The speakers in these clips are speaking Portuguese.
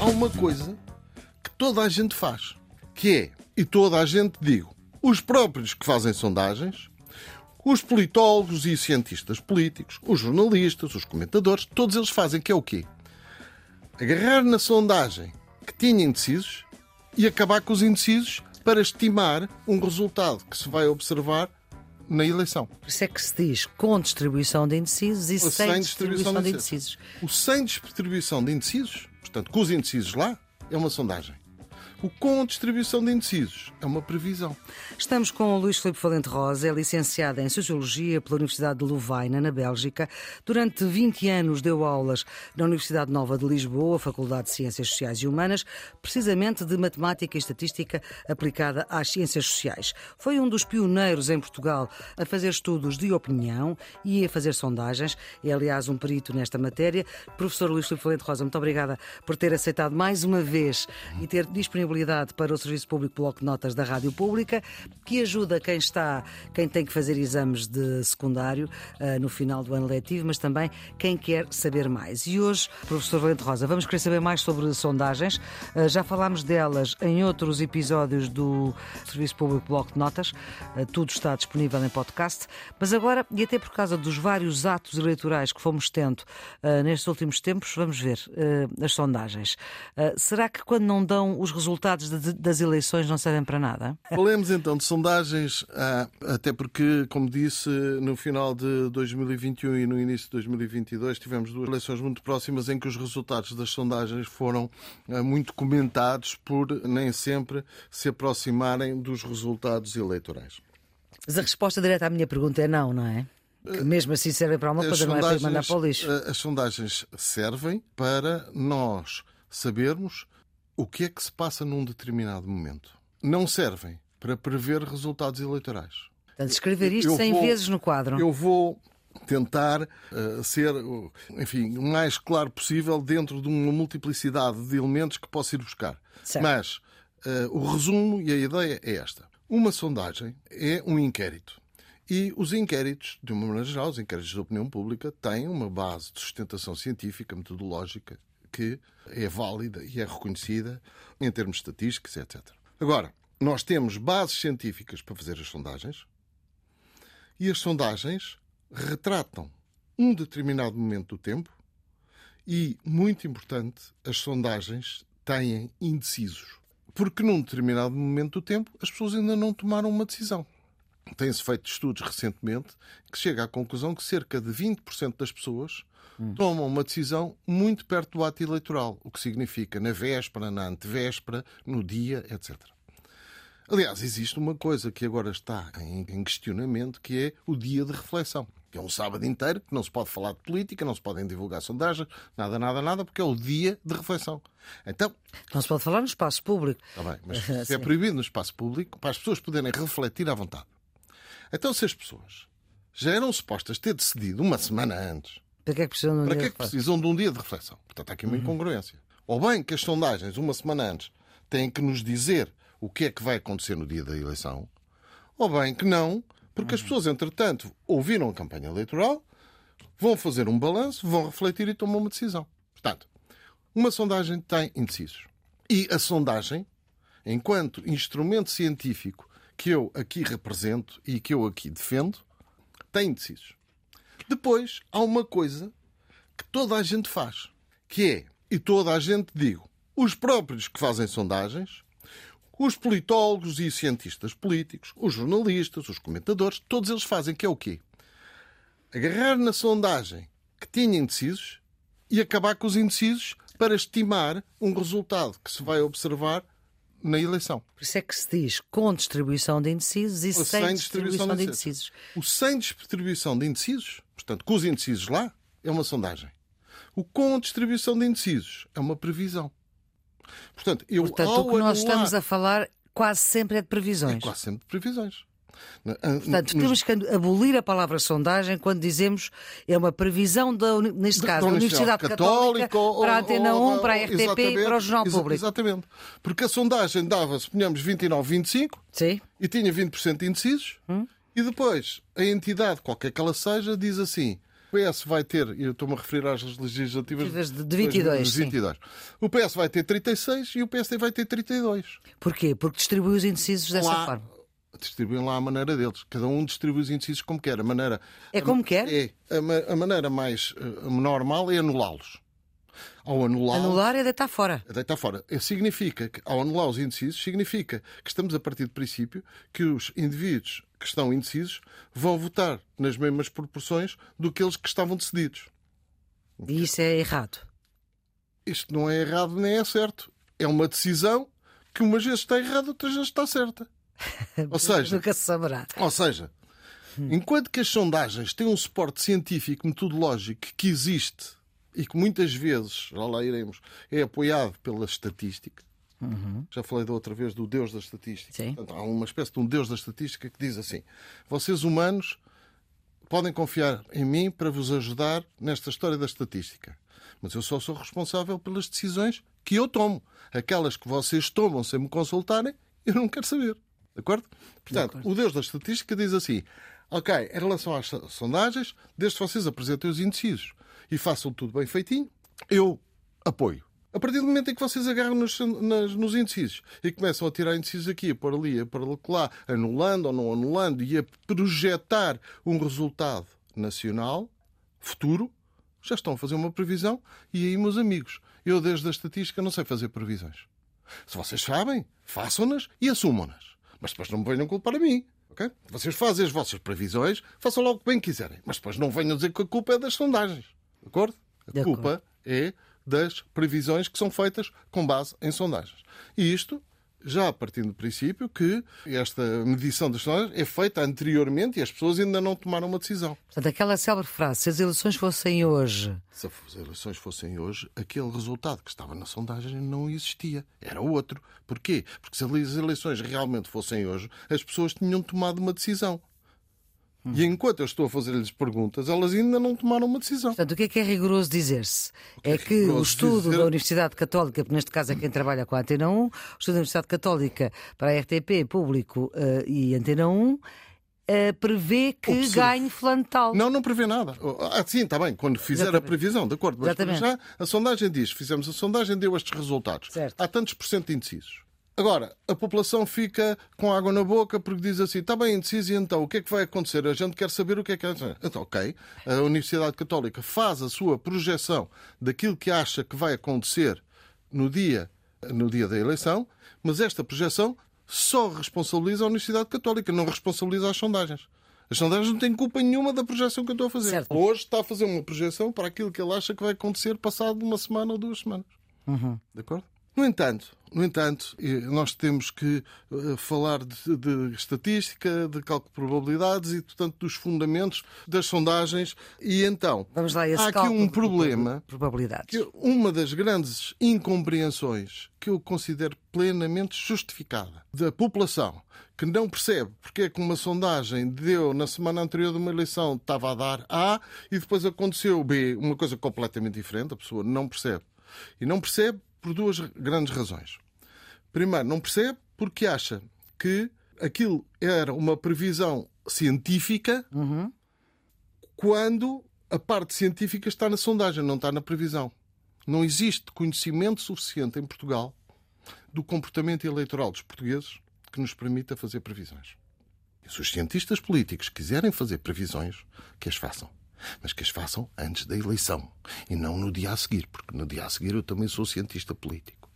Há uma coisa que toda a gente faz, que é, e toda a gente digo, os próprios que fazem sondagens, os politólogos e cientistas políticos, os jornalistas, os comentadores, todos eles fazem que é o quê? Agarrar na sondagem que tinha indecisos e acabar com os indecisos para estimar um resultado que se vai observar na eleição. Por isso é que se diz com distribuição de indecisos e Ou sem, distribuição de indecisos. O sem distribuição de indecisos, portanto, com os indecisos lá, é uma sondagem. O com distribuição de indecisos é uma previsão. Estamos com o Luís Filipe Valente Rosa, é licenciado em Sociologia pela Universidade de Louvaina, na Bélgica. Durante 20 anos deu aulas na Universidade Nova de Lisboa, Faculdade de Ciências Sociais e Humanas, precisamente de Matemática e Estatística aplicada às ciências sociais. Foi um dos pioneiros em Portugal a fazer estudos de opinião e a fazer sondagens. É, aliás, um perito nesta matéria. Professor Luís Filipe Valente Rosa, muito obrigada por ter aceitado mais uma vez e ter disponibilidade para o Serviço Público Bloco de Notas da Rádio Pública, que ajuda quem está, quem tem que fazer exames de secundário uh, no final do ano letivo, mas também quem quer saber mais. E hoje, professor Valente Rosa, vamos querer saber mais sobre sondagens. Uh, já falámos delas em outros episódios do Serviço Público Bloco de Notas. Uh, tudo está disponível em podcast. Mas agora, e até por causa dos vários atos eleitorais que fomos tendo nestes últimos tempos, vamos ver as sondagens. será que quando não dão os resultados resultados das eleições não servem para nada? Falemos então de sondagens, ah, até porque, como disse, no final de 2021 e no início de 2022 tivemos duas eleições muito próximas em que os resultados das sondagens foram ah, muito comentados por nem sempre se aproximarem dos resultados eleitorais. Mas a resposta direta à minha pergunta é não, não é? Que mesmo assim servem para uma coisa, não é para mandar para o lixo. Ah, as sondagens servem para nós sabermos o que é que se passa num determinado momento. Não servem para prever resultados eleitorais. Portanto, escrever isto 100 vou, vezes no quadro. Eu vou tentar uh, ser, enfim, o mais claro possível dentro de uma multiplicidade de elementos que posso ir buscar. Certo. Mas uh, o resumo e a ideia é esta. Uma sondagem é um inquérito. E os inquéritos, de uma maneira geral, os inquéritos de opinião pública, têm uma base de sustentação científica, metodológica que é válida e é reconhecida em termos estatísticos, etc. Agora, nós temos bases científicas para fazer as sondagens e as sondagens retratam um determinado momento do tempo e, muito importante, as sondagens têm indecisos. Porque num determinado momento do tempo as pessoas ainda não tomaram uma decisão. Tem-se feito estudos recentemente que chega à conclusão que cerca de 20% das pessoas hum. tomam uma decisão muito perto do ato eleitoral, o que significa na véspera, na antevéspera, no dia, etc. Aliás, existe uma coisa que agora está em questionamento, que é o dia de reflexão. Que é um sábado inteiro que não se pode falar de política, não se podem divulgar sondagens, nada, nada, nada, porque é o dia de reflexão. Então. Não se pode falar no espaço público. Está bem, mas se é proibido no espaço público, para as pessoas poderem refletir à vontade. Então, se as pessoas já eram supostas ter decidido uma semana antes para que é que precisam de um, para dia, que é que precisam de um dia de reflexão? Portanto, há aqui uma uhum. incongruência. Ou bem que as sondagens, uma semana antes, têm que nos dizer o que é que vai acontecer no dia da eleição, ou bem que não, porque as uhum. pessoas, entretanto, ouviram a campanha eleitoral, vão fazer um balanço, vão refletir e tomam uma decisão. Portanto, uma sondagem tem indecisos. E a sondagem, enquanto instrumento científico que eu aqui represento e que eu aqui defendo, tem indecisos. Depois, há uma coisa que toda a gente faz, que é, e toda a gente digo, os próprios que fazem sondagens, os politólogos e cientistas políticos, os jornalistas, os comentadores, todos eles fazem que é o quê? Agarrar na sondagem que tinha indecisos e acabar com os indecisos para estimar um resultado que se vai observar na eleição. Por isso é que se diz com distribuição de indecisos e sem, sem distribuição, distribuição de indecisos. O sem distribuição de indecisos, portanto, com os indecisos lá, é uma sondagem. O com distribuição de indecisos é uma previsão. Portanto, eu, portanto o que nós anular... estamos a falar quase sempre é de previsões. É quase sempre de previsões. Portanto, temos que abolir a palavra sondagem quando dizemos é uma previsão, da, neste caso, da Universidade, Universidade Católica, Católica para a Antena 1, para a RTP e para o Jornal Público. Exatamente. Porque a sondagem dava, suponhamos, 29, 25 Sim. e tinha 20% de indecisos. Hum? E depois, a entidade, qualquer que ela seja, diz assim: o PS vai ter, e eu estou-me a referir às legislativas de 22, de 22. O PS vai ter 36 e o PSD vai ter 32. Porquê? Porque distribui os indecisos dessa lá, forma. Distribuem lá a maneira deles. Cada um distribui os indecisos como quer. A maneira, é como a, quer? É. A, a maneira mais uh, normal é anulá-los. Ao anular. Anular é deitar fora. É deitar fora. Significa que, ao anular os indecisos, significa que estamos a partir do princípio que os indivíduos que estão indecisos vão votar nas mesmas proporções do que eles que estavam decididos. E isso é errado. Isto não é errado nem é certo. É uma decisão que umas vezes está errada, outras vezes está certa. Ou seja, nunca se saberá. Ou seja, enquanto que as sondagens têm um suporte científico, metodológico que existe e que muitas vezes, já lá iremos, é apoiado pela estatística. Uhum. Já falei da outra vez do Deus da estatística. Sim. Portanto, há uma espécie de um Deus da estatística que diz assim: vocês humanos podem confiar em mim para vos ajudar nesta história da estatística. Mas eu só sou responsável pelas decisões que eu tomo. Aquelas que vocês tomam sem me consultarem, eu não quero saber. De acordo? Portanto, de acordo. o Deus da estatística diz assim: ok, em relação às sondagens, desde que vocês apresentem os indecisos e façam tudo bem feitinho, eu apoio. A partir do momento em que vocês agarram nos, nas, nos indecisos e começam a tirar indecisos aqui, a pôr ali, a pôr lá, anulando ou não anulando e a projetar um resultado nacional, futuro, já estão a fazer uma previsão e aí, meus amigos, eu desde a estatística não sei fazer previsões. Se vocês sabem, façam-nas e assumam-nas. Mas depois não me venham culpar a mim. Okay? Vocês fazem as vossas previsões, façam logo o que bem quiserem. Mas depois não venham dizer que a culpa é das sondagens. De acordo? A De culpa acordo. é das previsões que são feitas com base em sondagens. E isto já partindo do princípio que esta medição das sondagens é feita anteriormente e as pessoas ainda não tomaram uma decisão. Portanto, aquela célebre frase, se as eleições fossem hoje. Se as eleições fossem hoje, aquele resultado que estava na sondagem não existia. Era outro. Porquê? Porque se as eleições realmente fossem hoje, as pessoas tinham tomado uma decisão. E enquanto eu estou a fazer-lhes perguntas, elas ainda não tomaram uma decisão. Portanto, o que é que é rigoroso dizer-se? É, é que o estudo dizer- da Universidade Católica, neste caso é quem trabalha com a Antena 1, o estudo da Universidade Católica para a RTP, Público eh, e Antena 1, eh, prevê que Observe. ganhe fulano de tal. Não, não prevê nada. Ah, sim, está bem, quando fizer Exatamente. a previsão, de acordo. Mas Exatamente. já a sondagem diz, fizemos a sondagem, deu estes resultados. Certo. Há tantos por cento de indecisos. Agora, a população fica com água na boca porque diz assim: está bem indeciso, e então o que é que vai acontecer? A gente quer saber o que é que é. Então, ok, a Universidade Católica faz a sua projeção daquilo que acha que vai acontecer no dia, no dia da eleição, mas esta projeção só responsabiliza a Universidade Católica, não responsabiliza as sondagens. As sondagens não têm culpa nenhuma da projeção que eu estou a fazer. Certo. Hoje está a fazer uma projeção para aquilo que ele acha que vai acontecer passado uma semana ou duas semanas. De acordo? No entanto, no entanto, nós temos que eh, falar de, de estatística, de cálculo de probabilidades e, portanto, dos fundamentos das sondagens. E então, Vamos lá, há aqui um problema Probabilidades. que uma das grandes incompreensões que eu considero plenamente justificada da população que não percebe porque é que uma sondagem deu na semana anterior de uma eleição estava a dar A e depois aconteceu B, uma coisa completamente diferente, a pessoa não percebe. E não percebe por duas grandes razões. Primeiro, não percebe porque acha que aquilo era uma previsão científica quando a parte científica está na sondagem, não está na previsão. Não existe conhecimento suficiente em Portugal do comportamento eleitoral dos portugueses que nos permita fazer previsões. E se os cientistas políticos quiserem fazer previsões, que as façam. Mas que as façam antes da eleição e não no dia a seguir, porque no dia a seguir eu também sou cientista político.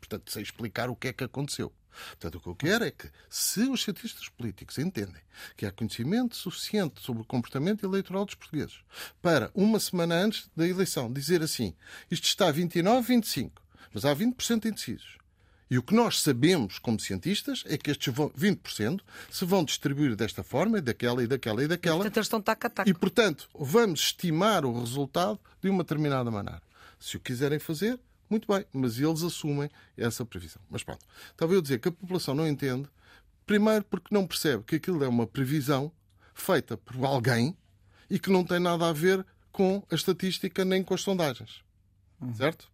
Portanto, sei explicar o que é que aconteceu. Portanto, o que eu quero é que, se os cientistas políticos entendem que há conhecimento suficiente sobre o comportamento eleitoral dos portugueses para, uma semana antes da eleição, dizer assim: isto está a 29, 25, mas há 20% de indecisos. E o que nós sabemos como cientistas é que estes 20% se vão distribuir desta forma, e daquela, e daquela, e daquela. Portanto, eles estão tac a tac. E, portanto, vamos estimar o resultado de uma determinada maneira. Se o quiserem fazer, muito bem, mas eles assumem essa previsão. Mas pronto, estava eu a dizer que a população não entende, primeiro porque não percebe que aquilo é uma previsão feita por alguém e que não tem nada a ver com a estatística nem com as sondagens. Certo?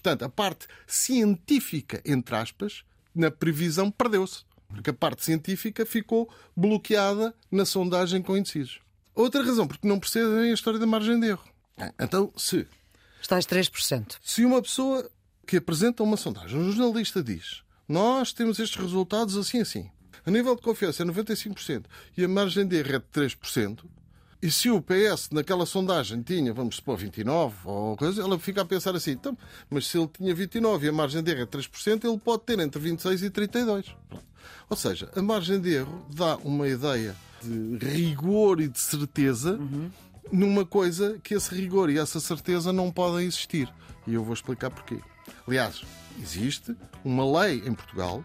Portanto, a parte científica, entre aspas, na previsão perdeu-se. Porque a parte científica ficou bloqueada na sondagem com indecisos. Outra razão, porque não percebem a história da margem de erro. Então, se. Estás 3%. Se uma pessoa que apresenta uma sondagem, um jornalista diz nós temos estes resultados assim assim. A nível de confiança é 95% e a margem de erro é de 3%. E se o PS naquela sondagem tinha, vamos supor, 29 ou coisa, ela fica a pensar assim, então, mas se ele tinha 29 e a margem de erro é 3%, ele pode ter entre 26 e 32. Ou seja, a margem de erro dá uma ideia de rigor e de certeza uhum. numa coisa que esse rigor e essa certeza não podem existir. E eu vou explicar porquê. Aliás, existe uma lei em Portugal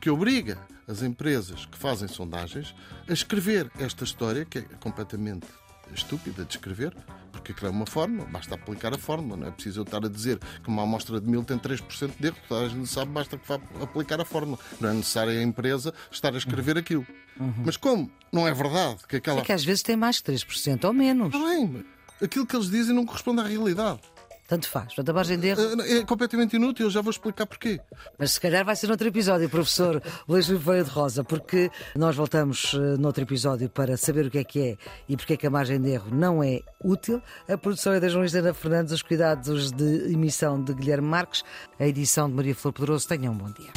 que obriga as empresas que fazem sondagens a escrever esta história, que é completamente estúpida de escrever, porque aquilo é uma fórmula, basta aplicar a fórmula, não é preciso eu estar a dizer que uma amostra de mil tem 3% de erro, toda a gente sabe, basta que vá aplicar a fórmula. Não é necessário a empresa estar a escrever aquilo. Uhum. Mas como não é verdade que aquela. É que às vezes tem mais que 3% ou menos. Não bem, aquilo que eles dizem não corresponde à realidade. Tanto faz. Portanto, a margem de erro. É, é completamente inútil, já vou explicar porquê. Mas se calhar vai ser noutro episódio, professor Luís Oliveira de Rosa, porque nós voltamos eh, noutro episódio para saber o que é que é e porque é que a margem de erro não é útil. A produção é da jornalista Ana Fernandes, os cuidados de emissão de Guilherme Marques, a edição de Maria Flor Pedroso. Tenham um bom dia.